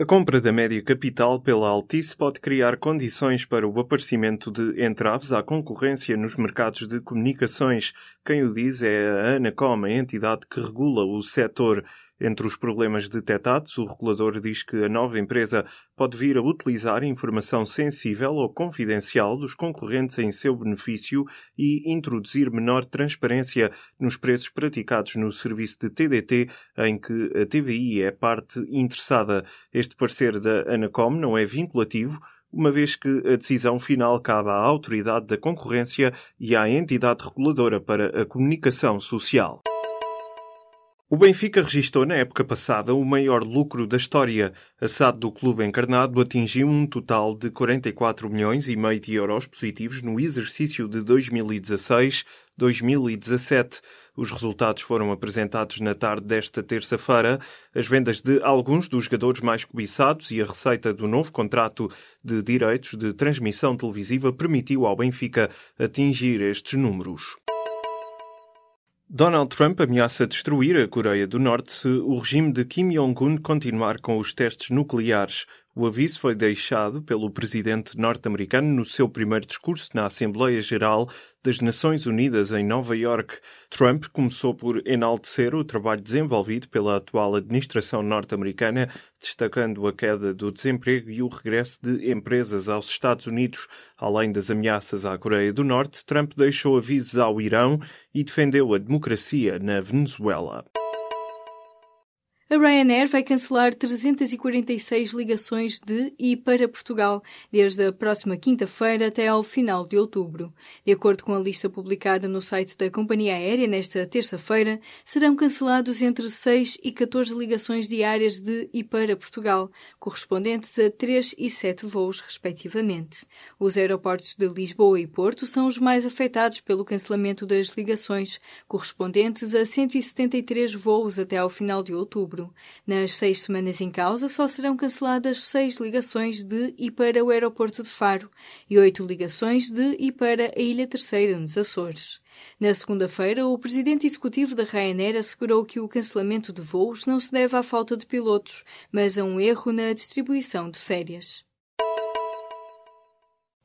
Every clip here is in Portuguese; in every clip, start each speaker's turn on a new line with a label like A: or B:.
A: A compra da média capital pela Altice pode criar condições para o aparecimento de entraves à concorrência nos mercados de comunicações. Quem o diz é a Anacom, a entidade que regula o setor. Entre os problemas detectados, o regulador diz que a nova empresa pode vir a utilizar informação sensível ou confidencial dos concorrentes em seu benefício e introduzir menor transparência nos preços praticados no serviço de TDT, em que a TVI é parte interessada. Este parecer da Anacom não é vinculativo, uma vez que a decisão final cabe à autoridade da concorrência e à entidade reguladora para a comunicação social. O Benfica registrou na época passada o maior lucro da história. A SAD do clube encarnado atingiu um total de 44 milhões e meio de euros positivos no exercício de 2016-2017. Os resultados foram apresentados na tarde desta terça-feira. As vendas de alguns dos jogadores mais cobiçados e a receita do novo contrato de direitos de transmissão televisiva permitiu ao Benfica atingir estes números. Donald Trump ameaça destruir a Coreia do Norte se o regime de Kim Jong-un continuar com os testes nucleares. O aviso foi deixado pelo presidente norte-americano no seu primeiro discurso na Assembleia Geral das Nações Unidas em Nova York. Trump começou por enaltecer o trabalho desenvolvido pela atual administração norte-americana, destacando a queda do desemprego e o regresso de empresas aos Estados Unidos. Além das ameaças à Coreia do Norte, Trump deixou avisos ao Irão e defendeu a democracia na Venezuela.
B: A Ryanair vai cancelar 346 ligações de e para Portugal, desde a próxima quinta-feira até ao final de outubro. De acordo com a lista publicada no site da companhia aérea nesta terça-feira, serão cancelados entre 6 e 14 ligações diárias de e para Portugal, correspondentes a 3 e 7 voos, respectivamente. Os aeroportos de Lisboa e Porto são os mais afetados pelo cancelamento das ligações, correspondentes a 173 voos até ao final de outubro. Nas seis semanas em causa, só serão canceladas seis ligações de e para o aeroporto de Faro e oito ligações de e para a Ilha Terceira, nos Açores. Na segunda-feira, o presidente executivo da Ryanair assegurou que o cancelamento de voos não se deve à falta de pilotos, mas a um erro na distribuição de férias.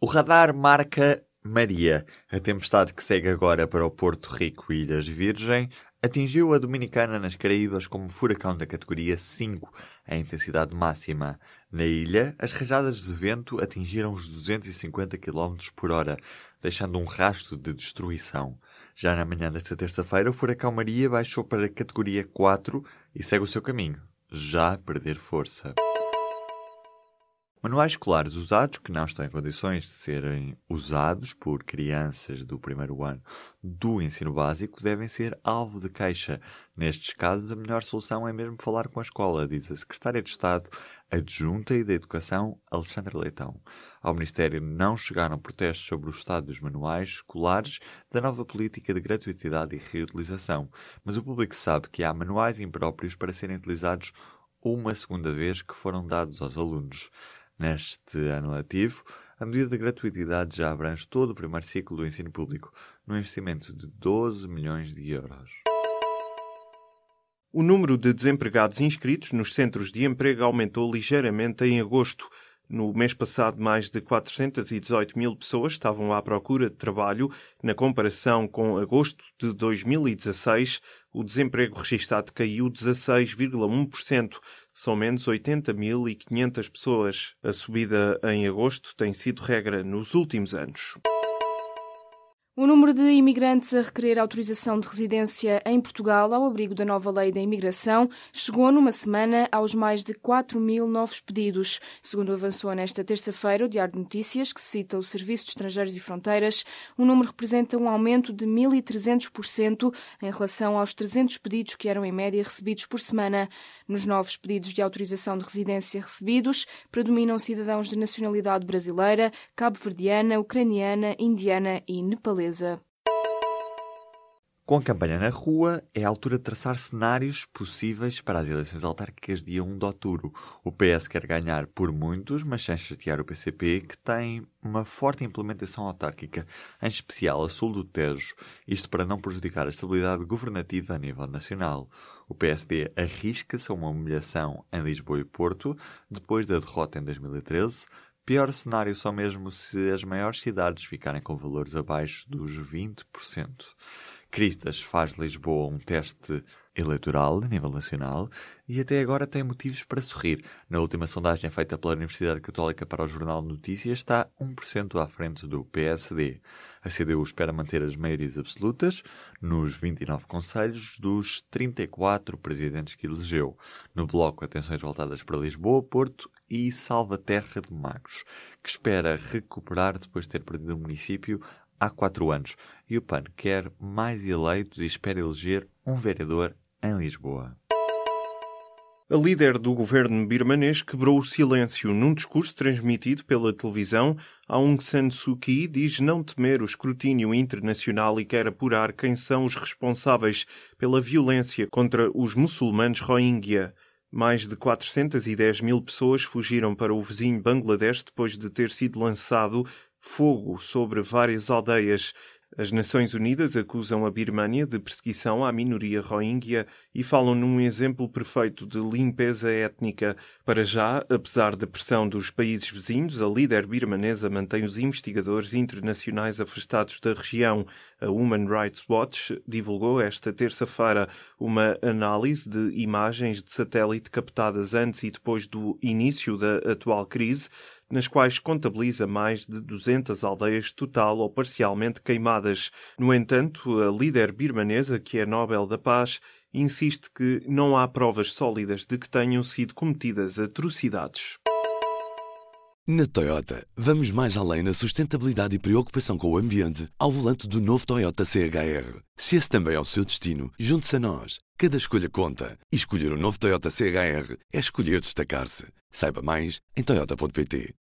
C: O radar marca Maria, a tempestade que segue agora para o Porto Rico e Ilhas Virgem, atingiu a Dominicana nas Caraíbas como furacão da categoria 5, a intensidade máxima. Na ilha, as rajadas de vento atingiram os 250 km por hora, deixando um rastro de destruição. Já na manhã desta terça-feira, o furacão Maria baixou para a categoria 4 e segue o seu caminho, já a perder força. Manuais escolares usados que não estão em condições de serem usados por crianças do primeiro ano do ensino básico devem ser alvo de queixa. Nestes casos, a melhor solução é mesmo falar com a escola, diz a Secretária de Estado Adjunta e da Educação, Alexandra Leitão. Ao Ministério não chegaram protestos sobre o estado dos manuais escolares da nova política de gratuitidade e reutilização, mas o público sabe que há manuais impróprios para serem utilizados uma segunda vez que foram dados aos alunos. Neste ano letivo, a medida de gratuitidade já abrange todo o primeiro ciclo do ensino público, num investimento de 12 milhões de euros.
A: O número de desempregados inscritos nos centros de emprego aumentou ligeiramente em agosto. No mês passado, mais de 418 mil pessoas estavam à procura de trabalho. Na comparação com agosto de 2016, o desemprego registado caiu 16,1%. São menos 80.500 pessoas. A subida em agosto tem sido regra nos últimos anos.
D: O número de imigrantes a requerer autorização de residência em Portugal ao abrigo da nova lei da imigração chegou numa semana aos mais de 4 mil novos pedidos. Segundo avançou nesta terça-feira o Diário de Notícias, que cita o Serviço de Estrangeiros e Fronteiras, o número representa um aumento de 1.300% em relação aos 300 pedidos que eram em média recebidos por semana. Nos novos pedidos de autorização de residência recebidos, predominam cidadãos de nacionalidade brasileira, cabo-verdiana, ucraniana, indiana e nepalesa.
C: Com a campanha na rua, é a altura de traçar cenários possíveis para as eleições autárquicas dia 1 de outubro. O PS quer ganhar por muitos, mas sem chatear o PCP, que tem uma forte implementação autárquica, em especial a sul do Tejo, isto para não prejudicar a estabilidade governativa a nível nacional. O PSD arrisca-se a uma humilhação em Lisboa e Porto, depois da derrota em 2013, Pior cenário só mesmo se as maiores cidades ficarem com valores abaixo dos 20%. Cristas faz Lisboa um teste eleitoral a nível nacional e até agora tem motivos para sorrir. Na última sondagem feita pela Universidade Católica para o Jornal de Notícias está 1% à frente do PSD. A CDU espera manter as maiorias absolutas nos 29 conselhos dos 34 presidentes que elegeu. No bloco, atenções voltadas para Lisboa, Porto e Salvaterra de Magos, que espera recuperar depois de ter perdido o município há quatro anos. E o PAN quer mais eleitos e espera eleger um vereador em Lisboa.
A: A líder do governo birmanês quebrou o silêncio num discurso transmitido pela televisão. Aung San Suu Kyi diz não temer o escrutínio internacional e quer apurar quem são os responsáveis pela violência contra os muçulmanos Rohingya. Mais de 410 mil pessoas fugiram para o vizinho Bangladesh depois de ter sido lançado fogo sobre várias aldeias. As Nações Unidas acusam a Birmânia de perseguição à minoria Rohingya e falam num exemplo perfeito de limpeza étnica. Para já, apesar da pressão dos países vizinhos, a líder birmanesa mantém os investigadores internacionais afastados da região. A Human Rights Watch divulgou esta terça-feira uma análise de imagens de satélite captadas antes e depois do início da atual crise nas quais contabiliza mais de 200 aldeias total ou parcialmente queimadas. No entanto, a líder birmanesa, que é Nobel da Paz, insiste que não há provas sólidas de que tenham sido cometidas atrocidades.
E: Na Toyota, vamos mais além na sustentabilidade e preocupação com o ambiente ao volante do novo Toyota CHR. Se esse também é o seu destino, junte-se a nós. Cada escolha conta. E escolher o um novo Toyota CHR é escolher destacar-se. Saiba mais em Toyota.pt.